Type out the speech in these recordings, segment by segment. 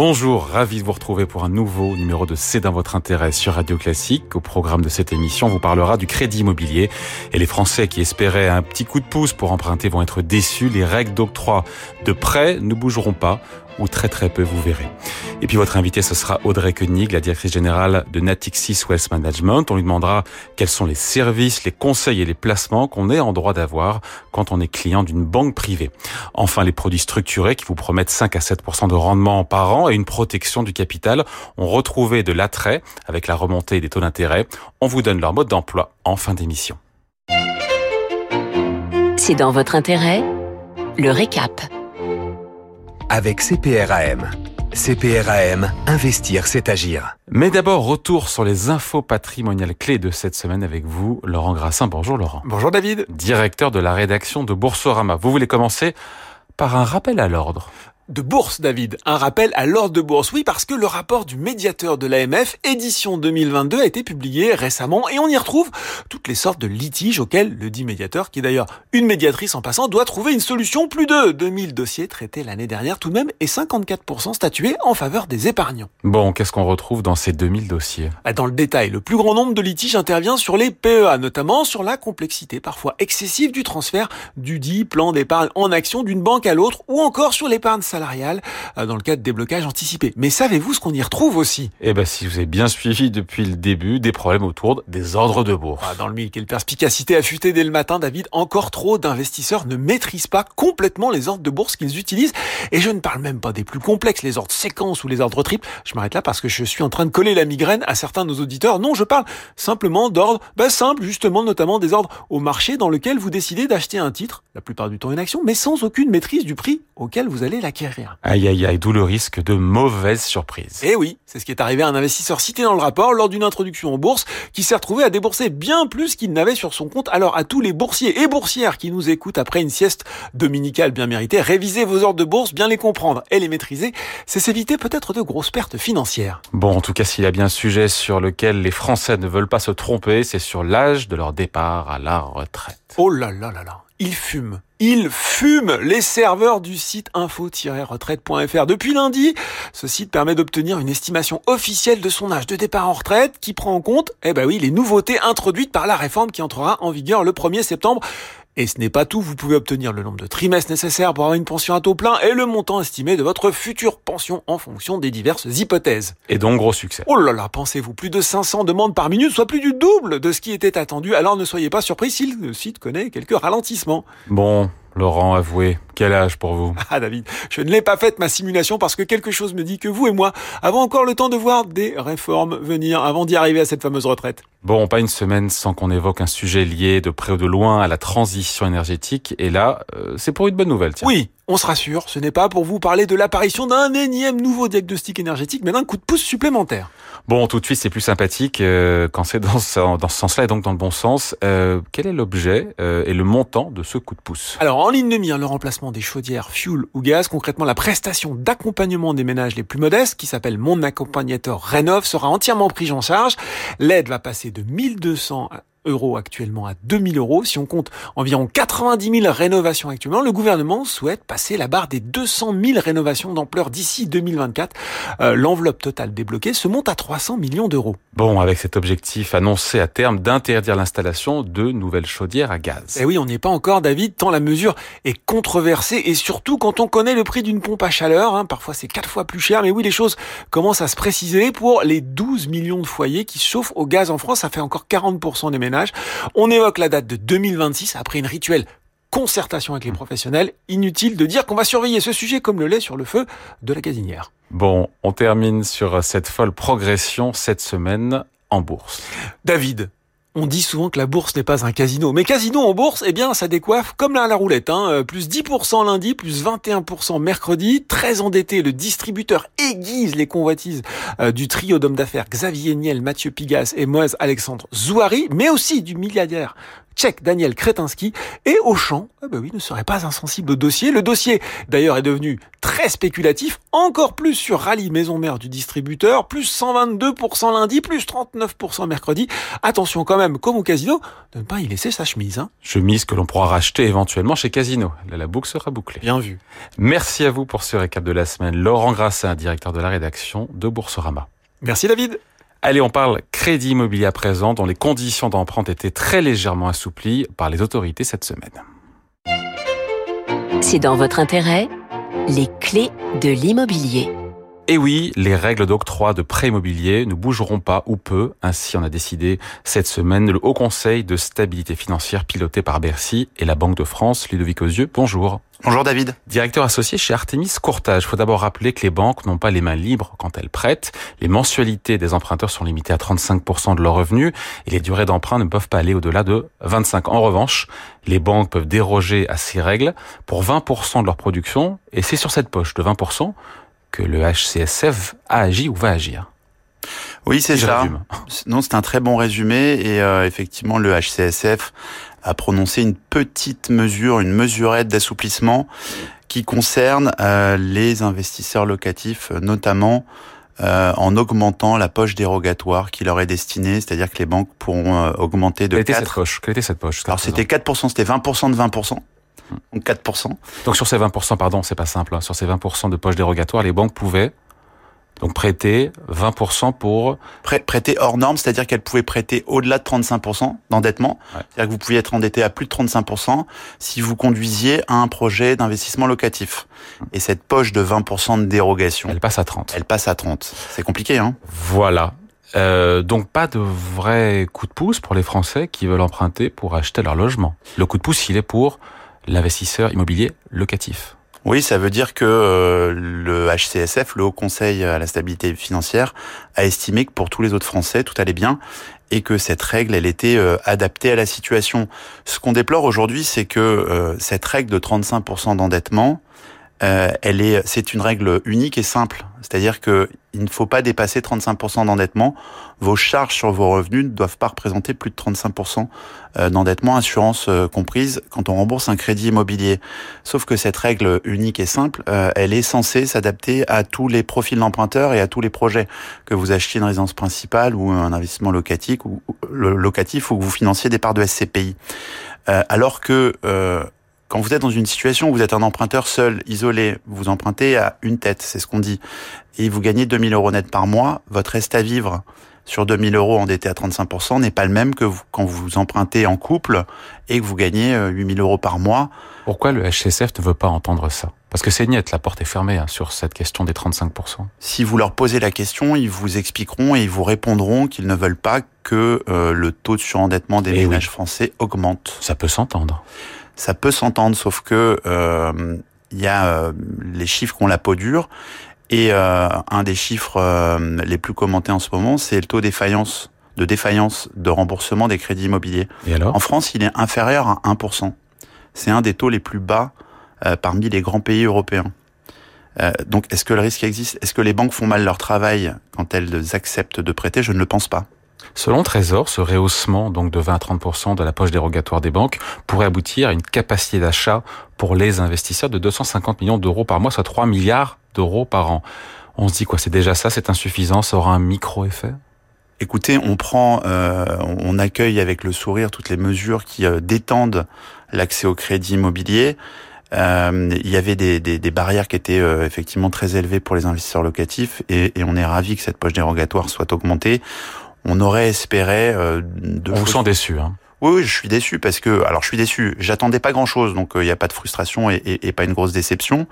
Bonjour, ravi de vous retrouver pour un nouveau numéro de C'est dans votre intérêt sur Radio Classique. Au programme de cette émission, on vous parlera du crédit immobilier et les Français qui espéraient un petit coup de pouce pour emprunter vont être déçus. Les règles d'octroi de prêt ne bougeront pas ou très très peu, vous verrez. Et puis votre invité, ce sera Audrey Koenig, la directrice générale de Natixis Wealth Management. On lui demandera quels sont les services, les conseils et les placements qu'on est en droit d'avoir quand on est client d'une banque privée. Enfin, les produits structurés qui vous promettent 5 à 7% de rendement par an et une protection du capital ont retrouvé de l'attrait avec la remontée des taux d'intérêt. On vous donne leur mode d'emploi en fin d'émission. C'est dans votre intérêt le récap avec CPRAM. CPRAM, investir, c'est agir. Mais d'abord, retour sur les infos patrimoniales clés de cette semaine avec vous, Laurent Grassin. Bonjour Laurent. Bonjour David. Directeur de la rédaction de Boursorama. Vous voulez commencer par un rappel à l'ordre de bourse, David. Un rappel à l'ordre de bourse. Oui, parce que le rapport du médiateur de l'AMF, édition 2022, a été publié récemment et on y retrouve toutes les sortes de litiges auxquels le dit médiateur, qui est d'ailleurs une médiatrice en passant, doit trouver une solution. Plus de 2000 dossiers traités l'année dernière tout de même et 54% statués en faveur des épargnants. Bon, qu'est-ce qu'on retrouve dans ces 2000 dossiers? Ah, Dans le détail, le plus grand nombre de litiges intervient sur les PEA, notamment sur la complexité parfois excessive du transfert du dit plan d'épargne en action d'une banque à l'autre ou encore sur l'épargne salariale salariale euh, dans le cadre des blocages anticipés. Mais savez-vous ce qu'on y retrouve aussi? Eh ben, si vous avez bien suivi depuis le début, des problèmes autour des ordres de bourse. Ah, dans le mille, quelle perspicacité affûtée dès le matin, David. Encore trop d'investisseurs ne maîtrisent pas complètement les ordres de bourse qu'ils utilisent. Et je ne parle même pas des plus complexes, les ordres séquences ou les ordres triples. Je m'arrête là parce que je suis en train de coller la migraine à certains de nos auditeurs. Non, je parle simplement d'ordres ben, simples, justement, notamment des ordres au marché dans lequel vous décidez d'acheter un titre, la plupart du temps une action, mais sans aucune maîtrise du prix auquel vous allez l'acquérir. Aïe aïe aïe, d'où le risque de mauvaises surprises. Eh oui, c'est ce qui est arrivé à un investisseur cité dans le rapport lors d'une introduction en bourse qui s'est retrouvé à débourser bien plus qu'il n'avait sur son compte. Alors à tous les boursiers et boursières qui nous écoutent après une sieste dominicale bien méritée, révisez vos ordres de bourse, bien les comprendre et les maîtriser, c'est s'éviter peut-être de grosses pertes financières. Bon, en tout cas, s'il y a bien un sujet sur lequel les Français ne veulent pas se tromper, c'est sur l'âge de leur départ à la retraite. Oh là là là là, ils fument ils fument les serveurs du site info-retraite.fr. Depuis lundi, ce site permet d'obtenir une estimation officielle de son âge de départ en retraite qui prend en compte, eh ben oui, les nouveautés introduites par la réforme qui entrera en vigueur le 1er septembre. Et ce n'est pas tout, vous pouvez obtenir le nombre de trimestres nécessaires pour avoir une pension à taux plein et le montant estimé de votre future pension en fonction des diverses hypothèses. Et donc gros succès. Oh là là, pensez-vous, plus de 500 demandes par minute, soit plus du double de ce qui était attendu, alors ne soyez pas surpris si le site connaît quelques ralentissements. Bon, Laurent, avouez, quel âge pour vous? Ah David, je ne l'ai pas faite ma simulation parce que quelque chose me dit que vous et moi avons encore le temps de voir des réformes venir avant d'y arriver à cette fameuse retraite. Bon, pas une semaine sans qu'on évoque un sujet lié de près ou de loin à la transition énergétique. Et là, euh, c'est pour une bonne nouvelle. Tiens. Oui, on se rassure, ce n'est pas pour vous parler de l'apparition d'un énième nouveau diagnostic énergétique, mais d'un coup de pouce supplémentaire. Bon, tout de suite, c'est plus sympathique euh, quand c'est dans ce, dans ce sens-là et donc dans le bon sens. Euh, quel est l'objet et le montant de ce coup de pouce? Alors, en ligne de mire, le remplacement des chaudières fuel ou gaz, concrètement la prestation d'accompagnement des ménages les plus modestes, qui s'appelle Mon Accompagnateur Rénov, sera entièrement prise en charge. L'aide va passer de 1200 euros actuellement à 2000 euros. Si on compte environ 90 000 rénovations actuellement, le gouvernement souhaite passer la barre des 200 000 rénovations d'ampleur d'ici 2024. Euh, L'enveloppe totale débloquée se monte à 300 millions d'euros. Bon, avec cet objectif annoncé à terme d'interdire l'installation de nouvelles chaudières à gaz. Eh oui, on n'est pas encore, David, tant la mesure est controversée et surtout quand on connaît le prix d'une pompe à chaleur, hein, parfois c'est quatre fois plus cher, mais oui, les choses commencent à se préciser pour les 12 millions de foyers qui chauffent au gaz en France. Ça fait encore 40% des ménages on évoque la date de 2026 après une rituelle concertation avec les professionnels. Inutile de dire qu'on va surveiller ce sujet comme le lait sur le feu de la gazinière. Bon, on termine sur cette folle progression cette semaine en bourse. David, on dit souvent que la bourse n'est pas un casino. Mais casino en bourse, eh bien, ça décoiffe comme la, la roulette. Hein. Euh, plus 10% lundi, plus 21% mercredi. Très endetté, le distributeur aiguise les convoitises euh, du trio d'hommes d'affaires Xavier Niel, Mathieu Pigas et Moise Alexandre Zouari, mais aussi du milliardaire tchèque Daniel Kretinsky et Auchan, ah bah oui, ne serait pas insensible au dossier. Le dossier, d'ailleurs, est devenu très spéculatif, encore plus sur rallye maison mère du distributeur, plus 122% lundi, plus 39% mercredi. Attention quand même, comme au casino, de ne pas y laisser sa chemise. Hein. Chemise que l'on pourra racheter éventuellement chez Casino. Là, la boucle sera bouclée. Bien vu. Merci à vous pour ce récap de la semaine. Laurent Grassin, directeur de la rédaction de Boursorama. Merci David. Allez, on parle crédit immobilier à présent, dont les conditions d'emprunt étaient très légèrement assouplies par les autorités cette semaine. C'est dans votre intérêt, les clés de l'immobilier. Et oui, les règles d'octroi de prêt immobilier ne bougeront pas ou peu. Ainsi, on a décidé cette semaine le Haut Conseil de stabilité financière piloté par Bercy et la Banque de France. Ludovic Osieux, bonjour. Bonjour David. Directeur associé chez Artemis Courtage. Il faut d'abord rappeler que les banques n'ont pas les mains libres quand elles prêtent. Les mensualités des emprunteurs sont limitées à 35% de leurs revenus et les durées d'emprunt ne peuvent pas aller au-delà de 25 ans. En revanche, les banques peuvent déroger à ces règles pour 20% de leur production et c'est sur cette poche de 20% que le HCSF a agi ou va agir. Oui, c'est ça. Non, c'est un très bon résumé et euh, effectivement le HCSF a prononcé une petite mesure, une mesurette d'assouplissement qui concerne euh, les investisseurs locatifs, notamment euh, en augmentant la poche dérogatoire qui leur est destinée, c'est-à-dire que les banques pourront augmenter de Quelle était cette poche? Quelle était cette poche? Alors c'était 4%, c'était 20% de 20%. Donc 4%. Donc sur ces 20%, pardon, c'est pas simple, hein, sur ces 20% de poches dérogatoires, les banques pouvaient donc prêter 20% pour... prêter hors norme, c'est-à-dire qu'elles pouvaient prêter au-delà de 35% d'endettement. C'est-à-dire que vous pouviez être endetté à plus de 35% si vous conduisiez à un projet d'investissement locatif. Et cette poche de 20% de dérogation... Elle passe à 30. Elle passe à 30. C'est compliqué, hein Voilà. Euh, donc pas de vrai coup de pouce pour les Français qui veulent emprunter pour acheter leur logement. Le coup de pouce, il est pour l'investisseur immobilier locatif. Oui, ça veut dire que euh, le HCSF, le Haut Conseil à la stabilité financière, a estimé que pour tous les autres Français, tout allait bien et que cette règle, elle était euh, adaptée à la situation. Ce qu'on déplore aujourd'hui, c'est que euh, cette règle de 35% d'endettement, euh, elle est, c'est une règle unique et simple. C'est-à-dire que il ne faut pas dépasser 35% d'endettement. Vos charges sur vos revenus ne doivent pas représenter plus de 35% euh, d'endettement, assurance euh, comprise, quand on rembourse un crédit immobilier. Sauf que cette règle unique et simple, elle est censée s'adapter à tous les profils d'emprunteurs et à tous les projets que vous achetiez une résidence principale ou un investissement locatif ou locatif ou que vous financiez des parts de SCPI. alors que quand vous êtes dans une situation où vous êtes un emprunteur seul, isolé, vous empruntez à une tête, c'est ce qu'on dit, et vous gagnez 2000 euros net par mois, votre reste à vivre sur 2000 euros endetté à 35% n'est pas le même que quand vous empruntez en couple et que vous gagnez 8000 euh, euros par mois. Pourquoi le HCSF ne veut pas entendre ça? Parce que c'est net, la porte est fermée hein, sur cette question des 35%. Si vous leur posez la question, ils vous expliqueront et ils vous répondront qu'ils ne veulent pas que euh, le taux de surendettement des eh ménages français augmente. Ça peut s'entendre ça peut s'entendre, sauf que euh, il y a euh, les chiffres qui ont la peau dure. Et euh, un des chiffres les plus commentés en ce moment, c'est le taux défaillance, de défaillance de remboursement des crédits immobiliers. Et alors? En France, il est inférieur à 1%. C'est un des taux les plus bas parmi les grands pays européens. donc, est-ce que le risque existe? Est-ce que les banques font mal leur travail quand elles acceptent de prêter? Je ne le pense pas. Selon Trésor, ce rehaussement donc de 20 à 30% de la poche dérogatoire des banques pourrait aboutir à une capacité d'achat pour les investisseurs de 250 millions d'euros par mois, soit 3 milliards d'euros par an. On se dit quoi C'est déjà ça C'est insuffisant Ça aura un micro-effet Écoutez, on prend, euh, on accueille avec le sourire toutes les mesures qui euh, détendent l'accès au crédit immobilier. Euh, il y avait des, des, barrières qui étaient effectivement très élevées pour les investisseurs locatifs et, et on est ravi que cette poche dérogatoire soit augmentée on aurait espéré euh, de. On vous sent déçu, hein. Oui, je suis déçu parce que, alors je suis déçu, j'attendais pas grand-chose, donc il euh, n'y a pas de frustration et, et, pas une grosse déception,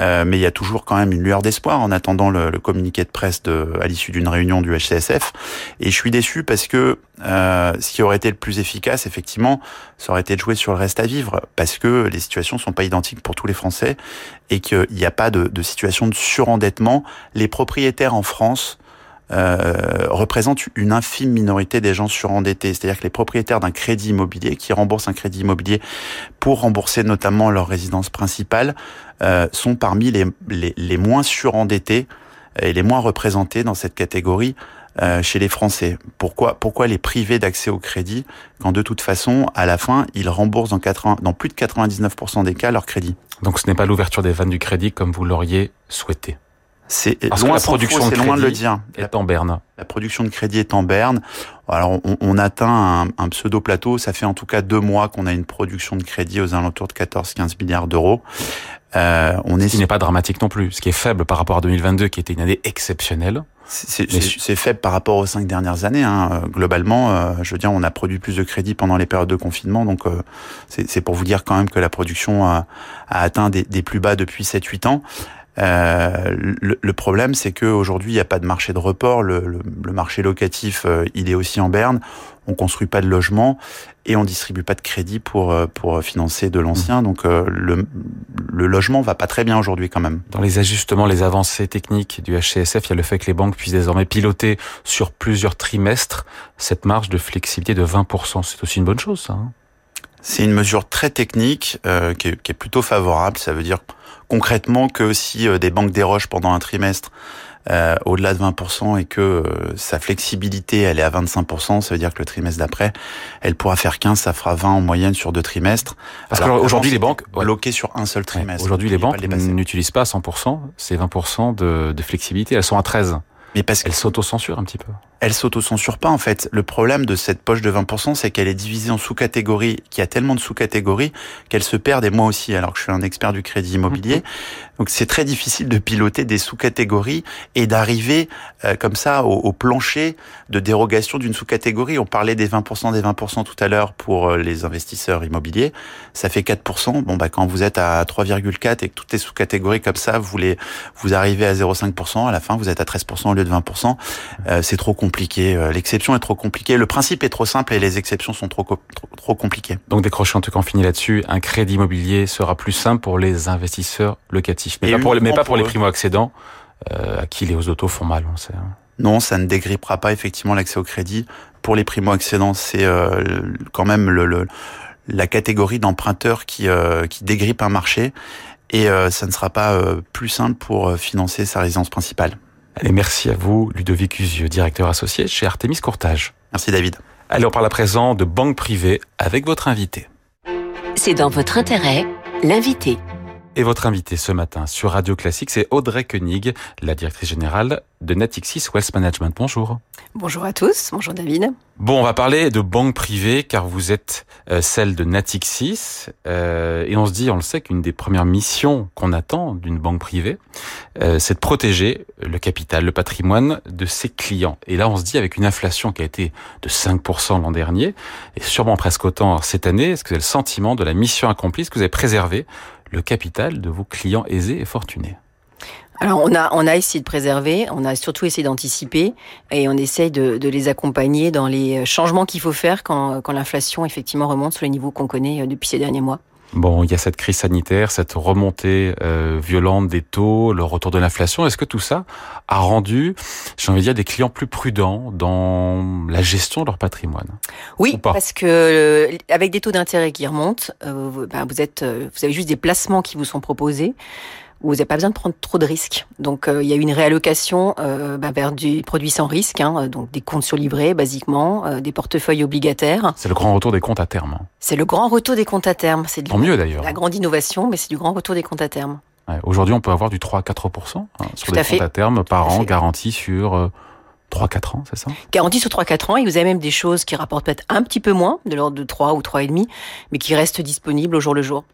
euh, mais il y a toujours quand même une lueur d'espoir en attendant le, communiqué de presse de, à l'issue d'une réunion du HCSF. Et je suis déçu parce que euh, ce qui aurait été le plus efficace, effectivement, ça aurait été de jouer sur le reste à vivre, parce que les situations sont pas identiques pour tous les Français et qu'il n'y a pas de, de situation de surendettement. Les propriétaires en France euh, représente une infime minorité des gens surendettés. C'est-à-dire que les propriétaires d'un crédit immobilier qui remboursent un crédit immobilier pour rembourser notamment leur résidence principale euh, sont parmi les, les, les, moins surendettés et les moins représentés dans cette catégorie euh, chez les Français. Pourquoi, pourquoi les priver d'accès au crédit quand de toute façon, à la fin, ils remboursent dans, 80, dans plus de 99% des cas leur crédit? Donc ce n'est pas l'ouverture des vannes du crédit comme vous l'auriez souhaité c'est loin, la production de loin de le dire. Est en berne. La production de crédit est en berne. Alors on, on atteint un, un, pseudo plateau. Ça fait en tout cas deux mois qu'on a une production de crédit aux alentours de 14-15 milliards d'euros. Euh, on est... Ce qui n'est pas dramatique non plus. Ce qui est faible par rapport à 2022, qui était une année exceptionnelle. C'est faible par rapport aux cinq dernières années. Hein. Euh, globalement, euh, je veux dire, on a produit plus de crédit pendant les périodes de confinement, donc euh, c'est pour vous dire quand même que la production a, a atteint des, des, plus bas depuis 7-8 ans. Euh, le, le, problème, c'est qu'aujourd'hui, il n'y a pas de marché de report. Le, le, le marché locatif, euh, il est aussi en berne. On construit pas de logements et on distribue pas de crédit pour euh, pour financer de l'ancien. Donc le, le logement va pas très bien aujourd'hui quand même. Dans les ajustements, les avancées techniques du HCSF, il y a le fait que les banques puissent désormais piloter sur plusieurs trimestres cette marge de flexibilité de 20%. C'est aussi une bonne chose, ça. Hein c'est une mesure très technique euh, qui, est, qui, est, plutôt favorable. Ça veut dire concrètement que si euh, des banques dérochent pendant un trimestre euh, au-delà de 20% et que euh, sa flexibilité elle est à 25%, ça veut dire que le trimestre d'après, elle pourra faire 15, ça fera 20 en moyenne sur deux trimestres. Parce qu'aujourd'hui les banques bloquées sur un seul trimestre. Ouais, aujourd'hui les banques n'utilisent pas 100%, c'est 20% de, de flexibilité, elles sont à 13. Mais parce qu'elles s'autocensurent un petit peu elle s'auto-censure pas en fait. Le problème de cette poche de 20%, c'est qu'elle est divisée en sous-catégories, qu'il y a tellement de sous-catégories qu'elle se perd et moi aussi, alors que je suis un expert du crédit immobilier. Donc c'est très difficile de piloter des sous-catégories et d'arriver euh, comme ça au, au, plancher de dérogation d'une sous-catégorie. On parlait des 20% des 20% tout à l'heure pour euh, les investisseurs immobiliers. Ça fait 4%. Bon bah quand vous êtes à 3,4 et que toutes les sous-catégories comme ça, vous les vous arrivez à 0,5%, à la fin vous êtes à 13% au lieu de 20%. Euh, c'est trop compliqué. Euh, l'exception est trop compliquée. Le principe est trop simple et les exceptions sont trop, trop, trop compliquées. Donc décrochant, en tout cas, on finit là-dessus. Un crédit immobilier sera plus simple pour les investisseurs locatifs, mais, pas pour, mais pas pour, les primo-accédants euh, à qui les hausses d'auto font mal, on sait. Hein. Non, ça ne dégrippera pas effectivement l'accès au crédit. Pour les primo-accédants, c'est euh, quand même le, le, la catégorie d'emprunteurs qui, euh, qui dégrippe un marché et euh, ça ne sera pas euh, plus simple pour financer sa résidence principale. Allez, merci à vous, Ludovic Usieux, directeur associé chez Artemis Courtage. Merci David. Allez, on parle à présent de banque privée avec votre invité. C'est dans votre intérêt, l'invité. Et votre invité ce matin sur Radio Classique, c'est Audrey Koenig, la directrice générale de Natixis Wealth Management. Bonjour. Bonjour à tous. Bonjour David. Bon, on va parler de banque privée car vous êtes euh, celle de Natixis euh, et on se dit, on le sait, qu'une des premières missions qu'on attend d'une banque privée, euh, c'est de protéger le capital, le patrimoine de ses clients. Et là, on se dit, avec une inflation qui a été de 5% l'an dernier et sûrement presque autant cette année, est-ce que vous avez le sentiment de la mission accomplie, est-ce que vous avez préservé le capital de vos clients aisés et fortunés alors on a on a essayé de préserver, on a surtout essayé d'anticiper et on essaye de, les accompagner dans les changements qu'il faut faire quand, quand l'inflation effectivement remonte sur les niveaux qu'on connaît depuis ces derniers mois. Bon, il y a cette crise sanitaire, cette remontée euh, violente des taux, le retour de l'inflation. Est-ce que tout ça a rendu, j'ai envie de dire, des clients plus prudents dans la gestion de leur patrimoine Oui, parce que euh, avec des taux d'intérêt qui remontent, euh, ben vous êtes, vous avez juste des placements qui vous sont proposés où vous n'avez pas besoin de prendre trop de risques. Donc euh, il y a eu une réallocation euh, bah, vers du produit sans risque, hein, donc des comptes surlivrés basiquement, euh, des portefeuilles obligataires. C'est le grand retour des comptes à terme. C'est le grand retour des comptes à terme. C'est Tant mieux d'ailleurs. La grande innovation, mais c'est du grand retour des comptes à terme. Ouais, Aujourd'hui, on peut avoir du 3 à 4 hein, sur des comptes à terme par an, garantis sur 3-4 ans, c'est ça? Garantie sur 3-4 ans, et vous avez même des choses qui rapportent peut-être un petit peu moins, de l'ordre de 3 ou 3,5, mais qui restent disponibles au jour le jour.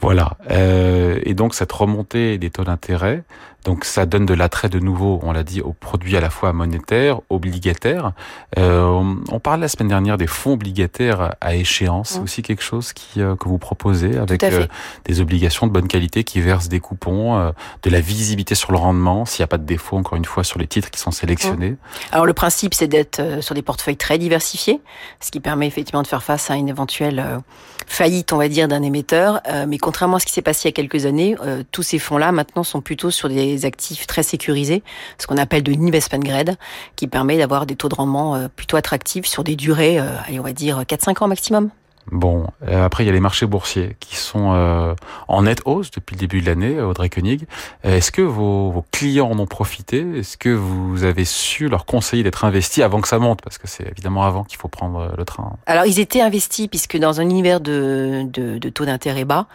Voilà. Euh, et donc cette remontée des taux d'intérêt, donc ça donne de l'attrait de nouveau, on l'a dit, aux produits à la fois monétaires, obligataires. Euh, on, on parlait la semaine dernière des fonds obligataires à échéance, c'est mmh. aussi quelque chose qui, euh, que vous proposez avec euh, des obligations de bonne qualité qui versent des coupons, euh, de la visibilité sur le rendement, s'il n'y a pas de défaut, encore une fois, sur les titres qui sont sélectionnés. Mmh. Alors le principe, c'est d'être euh, sur des portefeuilles très diversifiés, ce qui permet effectivement de faire face à une éventuelle faillite, on va dire, d'un émetteur. Mais contrairement à ce qui s'est passé il y a quelques années, tous ces fonds-là maintenant sont plutôt sur des actifs très sécurisés, ce qu'on appelle de l'investment grade, qui permet d'avoir des taux de rendement plutôt attractifs sur des durées, allez, on va dire 4-5 ans maximum. Bon, euh, après il y a les marchés boursiers qui sont euh, en nette hausse depuis le début de l'année, Audrey Koenig. Est-ce que vos, vos, clients en ont profité? Est-ce que vous avez su leur conseiller d'être investis avant que ça monte? Parce que c'est évidemment avant qu'il faut prendre le train. Alors ils étaient investis puisque dans un univers de, de, de taux d'intérêt bas,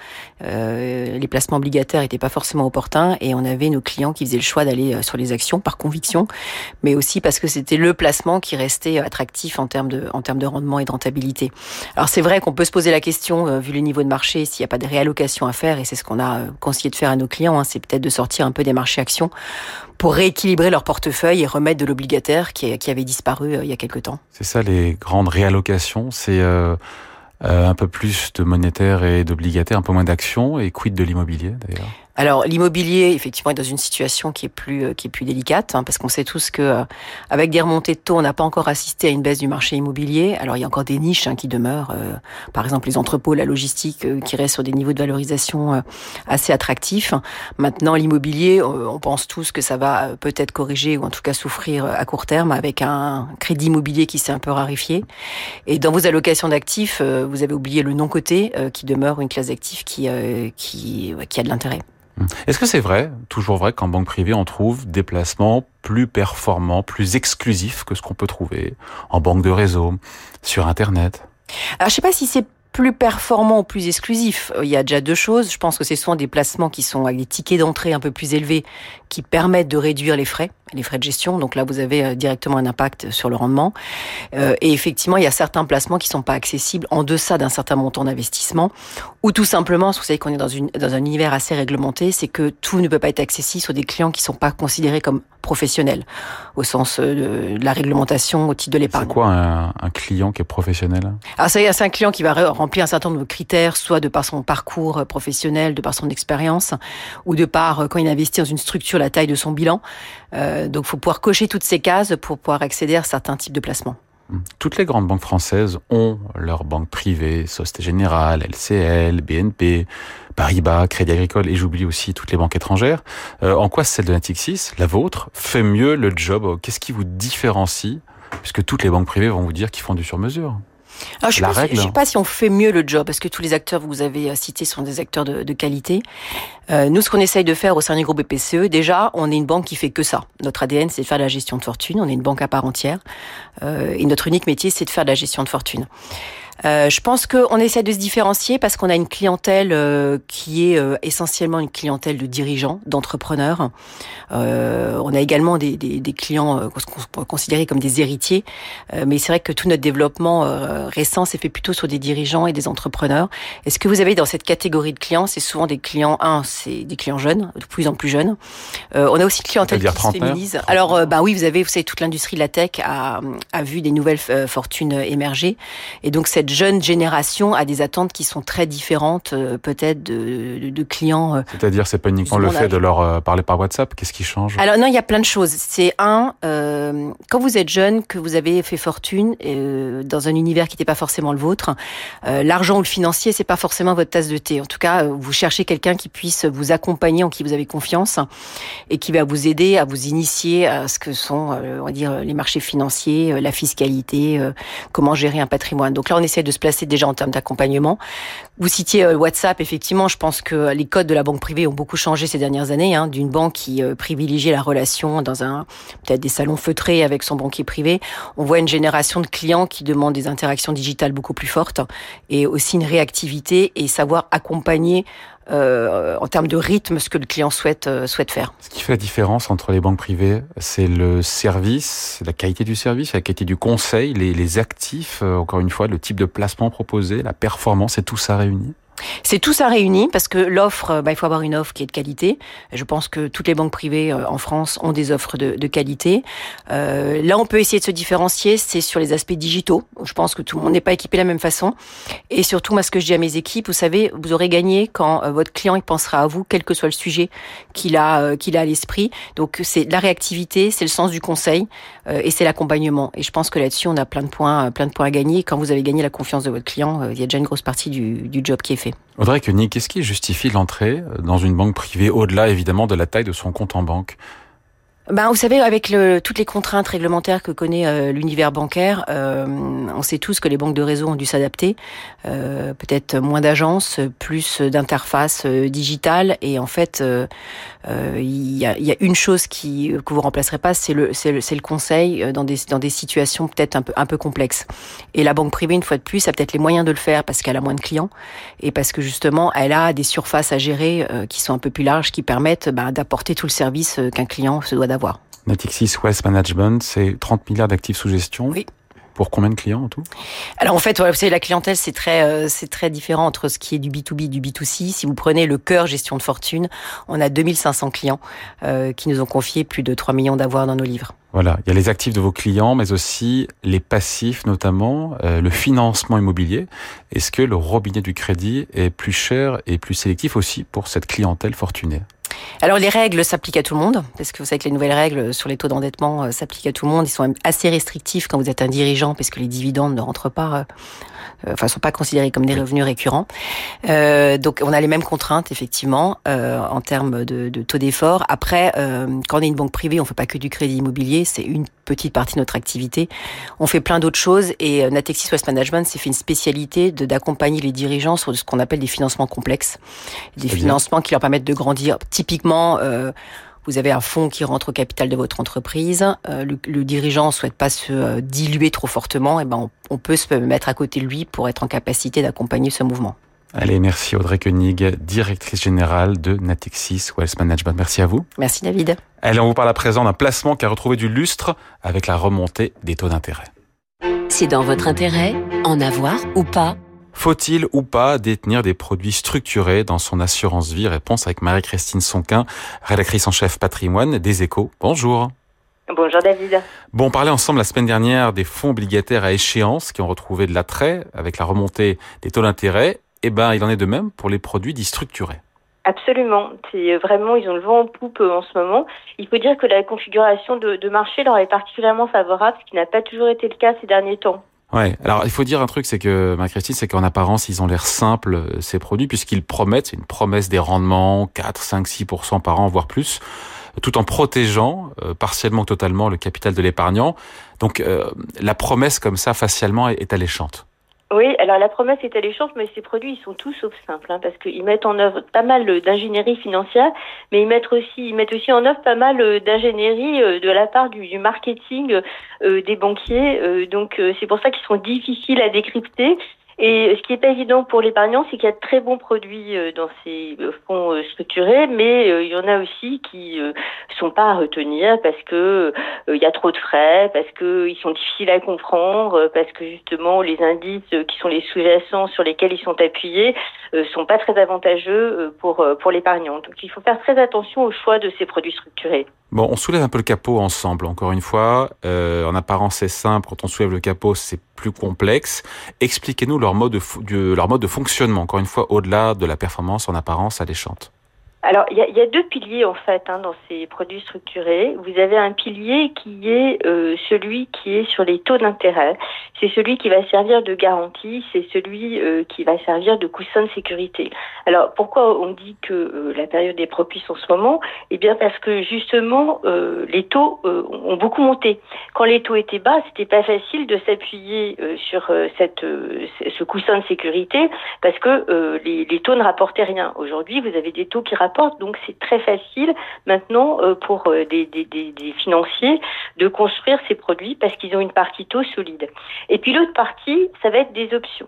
euh, les placements obligataires n'étaient pas forcément opportuns et on avait nos clients qui faisaient le choix d'aller sur les actions par conviction, mais aussi parce que c'était le placement qui restait attractif en termes de, en termes de rendement et de rentabilité. Alors c'est vrai qu'on peut se poser la question, euh, vu le niveau de marché, s'il n'y a pas de réallocation à faire, et c'est ce qu'on a euh, conseillé de faire à nos clients, hein, c'est peut-être de sortir un peu des marchés actions pour rééquilibrer leur portefeuille et remettre de l'obligataire qui, qui, avait disparu euh, il y a quelque temps. C'est ça les grandes réallocations, c'est euh, un peu plus de monétaire et d'obligataire, un peu moins d'actions, et quid de l'immobilier d'ailleurs? Alors l'immobilier, effectivement, est dans une situation qui est plus euh, qui est plus délicate, hein, parce qu'on sait tous que euh, avec des remontées de taux, on n'a pas encore assisté à une baisse du marché immobilier. Alors il y a encore des niches hein, qui demeurent, euh, par exemple les entrepôts, la logistique, qui restent sur des niveaux de valorisation assez attractifs. Maintenant, l'immobilier, on pense tous que ça va peut-être corriger ou en tout cas souffrir à court terme avec un crédit immobilier qui s'est un peu raréfié. Et dans vos allocations d'actifs, vous avez oublié le non coté, qui demeure une classe d'actifs qui qui qui a de l'intérêt. Est-ce que c'est vrai, toujours vrai, qu'en banque privée, on trouve des placements plus performants, plus exclusifs que ce qu'on peut trouver en banque de réseau, sur Internet? Alors, je sais pas si c'est plus performant ou plus exclusif. Il y a déjà deux choses. Je pense que c'est souvent des placements qui sont avec des tickets d'entrée un peu plus élevés qui permettent de réduire les frais, les frais de gestion. Donc là, vous avez euh, directement un impact sur le rendement. Euh, et effectivement, il y a certains placements qui sont pas accessibles en deçà d'un certain montant d'investissement, ou tout simplement, vous savez qu'on est dans, une, dans un univers assez réglementé, c'est que tout ne peut pas être accessible sur des clients qui sont pas considérés comme professionnels, au sens euh, de la réglementation au titre de l'épargne. C'est quoi un, un, client qui est professionnel? Alors c'est un client qui va remplir un certain nombre de critères, soit de par son parcours professionnel, de par son expérience, ou de par quand il investit dans une structure la taille de son bilan. Euh, donc, faut pouvoir cocher toutes ces cases pour pouvoir accéder à certains types de placements. Toutes les grandes banques françaises ont leurs banques privées, Société Générale, LCL, BNP, Paribas, Crédit Agricole, et j'oublie aussi toutes les banques étrangères. Euh, en quoi celle de Natixis, la vôtre, fait mieux le job? Qu'est-ce qui vous différencie? Puisque toutes les banques privées vont vous dire qu'ils font du sur-mesure. Alors, je ne sais, pas si on fait mieux le job, parce que tous les acteurs que vous avez euh, cités sont des acteurs de, de qualité. Euh, nous, ce qu'on essaye de faire au sein du groupe BPCE, déjà, on est une banque qui fait que ça. Notre ADN, c'est de faire de la gestion de fortune. On est une banque à part entière. Euh, et notre unique métier, c'est de faire de la gestion de fortune. Euh, je pense qu'on essaie de se différencier parce qu'on a une clientèle euh, qui est euh, essentiellement une clientèle de dirigeants, d'entrepreneurs. on a également des, des, des clients qu'on peut considérer comme des héritiers, mais c'est vrai que tout notre développement récent s'est fait plutôt sur des dirigeants et des entrepreneurs. Et ce que vous avez dans cette catégorie de clients, c'est souvent des clients, un, c'est des clients jeunes, de plus en plus jeunes. on a aussi une clientèle qui se féminise. Alors, bah oui, vous avez, vous savez, toute l'industrie de la tech a, a vu des nouvelles fortunes émerger, et donc cette jeune génération a des attentes qui sont très différentes, euh, peut-être de, de, clients. Euh, C'est-à-dire, c'est pas uniquement le fait de leur euh, parler par WhatsApp? Qu'est-ce qui change? Alors non, il y a plein de choses. C'est un, quand vous êtes jeune, que vous avez fait fortune dans un univers qui n'était pas forcément le vôtre, l'argent ou le financier, c'est pas forcément votre tasse de thé. En tout cas, vous cherchez quelqu'un qui puisse vous accompagner, en qui vous avez confiance, et qui va vous aider à vous initier à ce que sont, on va dire, les marchés financiers, la fiscalité, comment gérer un patrimoine. Donc là, on essaie de se placer déjà en termes d'accompagnement. Vous citiez euh, WhatsApp, effectivement, je pense que les codes de la banque privée ont beaucoup changé ces dernières années, hein, d'une banque qui euh, privilégiait la relation dans un peut-être des salons feutrés avec son banquier privé. On voit une génération de clients qui demandent des interactions digitales beaucoup plus fortes et aussi une réactivité et savoir accompagner euh, en termes de rythme ce que le client souhaite euh, souhaite faire. Ce qui fait la différence entre les banques privées, c'est le service, la qualité du service, la qualité du conseil, les, les actifs, euh, encore une fois, le type de placement proposé, la performance, et tout ça réuni. C'est tout ça réuni parce que l'offre, euh, bah, il faut avoir une offre qui est de qualité. Je pense que toutes les banques privées euh, en France ont des offres de, qualité. Euh, là, on peut essayer de se différencier, c'est sur les aspects digitaux. Je pense que tout le monde n'est pas équipé de la même façon. Et surtout, moi, ce que je dis à mes équipes, vous savez, vous aurez gagné quand euh, votre client il pensera à vous, quel que soit le sujet qu'il a, qu'il a à l'esprit. Donc, c'est la réactivité, c'est le sens du conseil et c'est l'accompagnement. Et je pense que là-dessus, on a plein de points, plein de points à gagner. Quand vous avez gagné la confiance de votre client, il y a déjà une grosse partie du job qui est fait. Audrey. Koenig, qu'est-ce qui justifie l'entrée dans une banque privée au-delà évidemment de la taille de son compte en banque? Ben, vous savez, avec le, toutes les contraintes réglementaires que connaît euh, l'univers bancaire, euh, on sait tous que les banques de réseau ont dû s'adapter. Euh, Peut-être moins d'agences, plus d'interfaces euh, digitales. Et en fait, euh, il y, a, y, a, une chose qui que vous remplacerez pas, c'est le, le, le conseil dans des, dans des situations peut-être un peu, un peu complexes. Et la banque privée, une fois de plus, a peut-être les moyens de le faire parce qu'elle a moins de clients et parce que justement, elle a des surfaces à gérer qui sont un peu plus larges, qui permettent ben, d'apporter tout le service qu'un client se doit d'avoir. Natixis Wealth Management, c'est 30 milliards d'actifs sous gestion. Oui. Pour combien de clients en tout? Alors en fait, ouais, vous savez, la clientèle, c'est très, euh, c'est très différent entre ce qui est du B2B et du B2C. Si vous prenez le cœur gestion de fortune, on a 2500 clients euh, qui nous ont confié plus de 3 millions d'avoirs dans nos livres. Voilà, il y a les actifs de vos clients, mais aussi les passifs, notamment euh, le financement immobilier. Est-ce que le robinet du crédit est plus cher et plus sélectif aussi pour cette clientèle fortunée? Alors les règles s'appliquent à tout le monde, parce que vous savez que les nouvelles règles sur les taux d'endettement euh, s'appliquent à tout le monde. Ils sont assez restrictifs quand vous êtes un dirigeant, parce que les dividendes ne rentrent pas euh, enfin sont pas considérés comme des revenus récurrents. Euh, donc on a les mêmes contraintes effectivement euh, en termes de, de taux d'effort. Après, euh, quand on est une banque privée, on fait pas que du crédit immobilier, c'est une petite partie de notre activité. On fait plein d'autres choses et euh, Natexis West Management s'est fait une spécialité de d'accompagner les dirigeants sur ce qu'on appelle des financements complexes, des financements qui leur permettent de grandir. Typiquement. Euh, vous avez un fonds qui rentre au capital de votre entreprise, euh, le, le, dirigeant souhaite pas se euh, diluer trop fortement, et ben on, on, peut se mettre à côté de lui pour être en capacité d'accompagner ce mouvement. Allez, merci Audrey Koenig, directrice générale de Natixis Wealth Management. Merci à vous. Merci David. Allez, on vous parle à présent d'un placement qui a retrouvé du lustre avec la remontée des taux d'intérêt. C'est dans votre intérêt, en avoir ou pas faut-il ou pas détenir des produits structurés dans son assurance vie? Réponse avec Marie-Christine Sonquin, rédactrice en chef patrimoine des échos. Bonjour. Bonjour David. Bon, on parlait ensemble la semaine dernière des fonds obligataires à échéance qui ont retrouvé de l'attrait avec la remontée des taux d'intérêt. Eh ben, il en est de même pour les produits dits structurés. Absolument. C'est vraiment, ils ont le vent en poupe en ce moment. Il faut dire que la configuration de, de marché leur est particulièrement favorable, ce qui n'a pas toujours été le cas ces derniers temps. Ouais. Alors il faut dire un truc, c'est que ma Christine, c'est qu'en apparence, ils ont l'air simples ces produits puisqu'ils promettent, c'est une promesse des rendements 4, 5, 6% par an, voire plus, tout en protégeant euh, partiellement ou totalement le capital de l'épargnant. Donc euh, la promesse comme ça facialement est alléchante. Oui, alors la promesse est alléchante, mais ces produits, ils sont tous sauf simples, hein, parce qu'ils mettent en œuvre pas mal d'ingénierie financière, mais ils mettent aussi, ils mettent aussi en œuvre pas mal d'ingénierie de la part du, marketing euh, des banquiers. Euh, donc c'est pour ça qu'ils sont difficiles à décrypter. Et ce qui est pas évident pour l'épargnant, c'est qu'il y a de très bons produits dans ces fonds structurés, mais il y en a aussi qui sont pas à retenir parce que il y a trop de frais, parce que ils sont difficiles à comprendre, parce que justement les indices qui sont les sous-jacents sur lesquels ils sont appuyés sont pas très avantageux pour pour l'épargnant. Donc il faut faire très attention au choix de ces produits structurés. Bon, on soulève un peu le capot ensemble, encore une fois. Euh, en apparence, c'est simple. Quand on soulève le capot, c'est plus complexe. Expliquez-nous leur mode de, de, leur mode de fonctionnement, encore une fois, au-delà de la performance en apparence alléchante. Alors, il y y a, deux piliers en fait hein, dans ces produits structurés. Vous avez un pilier qui est euh, celui qui est sur les taux d'intérêt. C'est celui qui va servir de garantie, c'est celui euh, qui va servir de coussin de sécurité. Alors, pourquoi on dit que euh, la période est propice en ce moment? Eh bien, parce que justement, euh, les taux euh, ont beaucoup monté. Quand les taux étaient bas, c'était pas facile de s'appuyer euh, sur cette, ce coussin de sécurité parce que les, les, taux ne rapportaient rien. Aujourd'hui, vous avez des taux qui rapportent donc c'est très facile maintenant euh, pour euh, des, des, financiers de construire ces produits parce qu'ils ont une partie taux solide. Et puis l'autre partie, ça va être des options.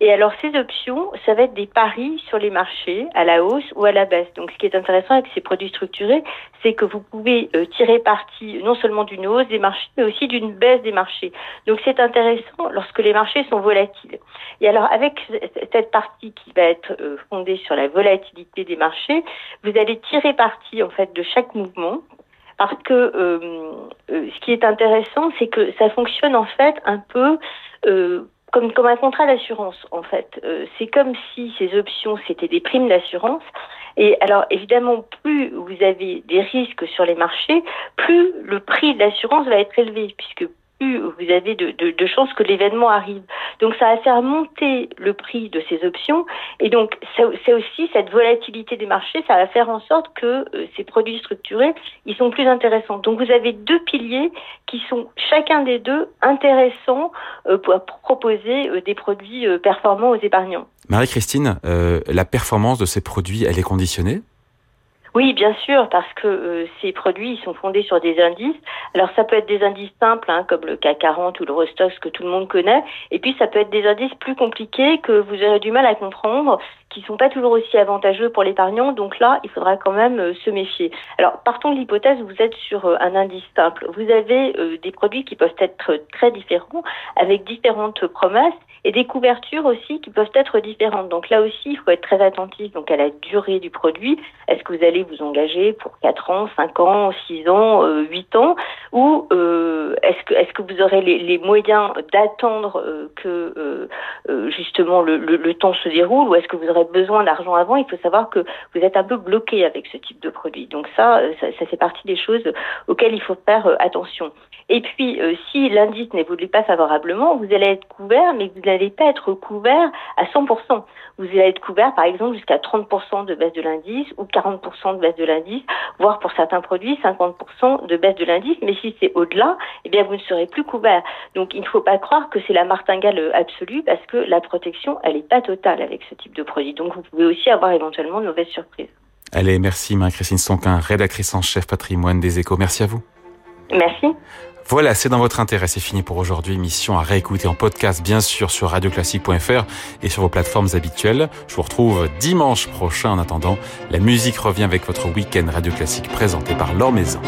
Et alors ces options, ça va être des paris sur les marchés à la hausse ou à la baisse. Donc ce qui est intéressant avec ces produits structurés, c'est que vous pouvez euh, tirer parti non seulement d'une hausse des marchés, mais aussi d'une baisse des marchés. Donc c'est intéressant lorsque les marchés sont volatiles. Et alors avec cette partie qui va être euh, fondée sur la volatilité des marchés, vous allez tirer parti en fait de chaque mouvement parce que euh, euh, ce qui est intéressant, c'est que ça fonctionne en fait un peu euh, comme, comme un contrat d'assurance en fait. Euh, c'est comme si ces options c'était des primes d'assurance. Et alors évidemment, plus vous avez des risques sur les marchés, plus le prix de l'assurance va être élevé, puisque vous avez de, de, de chances que l'événement arrive. Donc ça va faire monter le prix de ces options et donc c'est aussi cette volatilité des marchés, ça va faire en sorte que euh, ces produits structurés, ils sont plus intéressants. Donc vous avez deux piliers qui sont chacun des deux intéressants euh, pour, proposer euh, des produits performants aux épargnants. Marie-Christine, la performance de ces produits, elle est conditionnée? Oui, bien sûr, parce que euh, ces produits ils sont fondés sur des indices. Alors ça peut être des indices simples, hein, comme le CAC 40 ou le Rostox que tout le monde connaît, et puis ça peut être des indices plus compliqués que vous aurez du mal à comprendre, qui sont pas toujours aussi avantageux pour l'épargnant. Donc là, il faudra quand même euh, se méfier. Alors partons de l'hypothèse, vous êtes sur euh, un indice simple. Vous avez des produits qui peuvent être très différents, avec différentes promesses et des couvertures aussi qui peuvent être différentes. Donc là aussi, il faut être très attentif donc à la durée du produit. Est-ce que vous allez vous engager pour 4 ans, 5 ans, 6 ans, euh, 8 ans ou euh, est-ce que est-ce que vous aurez les, moyens d'attendre euh, que euh, euh, justement le, temps se déroule ou est-ce que vous aurez besoin d'argent avant? Il faut savoir que vous êtes un peu bloqué avec ce type de produit. Donc ça, ça, ça fait partie des choses auxquelles il faut faire attention. Et puis, si l'indice n'évolue pas favorablement, vous allez être couvert, mais vous n'allez pas être couvert à 100%. Vous allez être couvert, par exemple, jusqu'à 30% de baisse de l'indice ou 40% de baisse de l'indice, voire pour certains produits, 50% de baisse de l'indice. Mais si c'est au-delà, eh bien, vous ne serez plus couvert. Donc, il ne faut pas croire que c'est la martingale absolue parce que la protection, elle n'est pas totale avec ce type de produit. Donc, vous pouvez aussi avoir éventuellement de mauvaises surprises. Allez, merci Marie-Christine Sonquin, rédactrice en chef patrimoine des échos. Merci à vous. Merci. Voilà, c'est dans votre intérêt. C'est fini pour aujourd'hui. Mission à réécouter en podcast, bien sûr, sur radioclassique.fr et sur vos plateformes habituelles. Je vous retrouve dimanche prochain. En attendant, la musique revient avec votre week-end Radio Classique présenté par Laure Maison.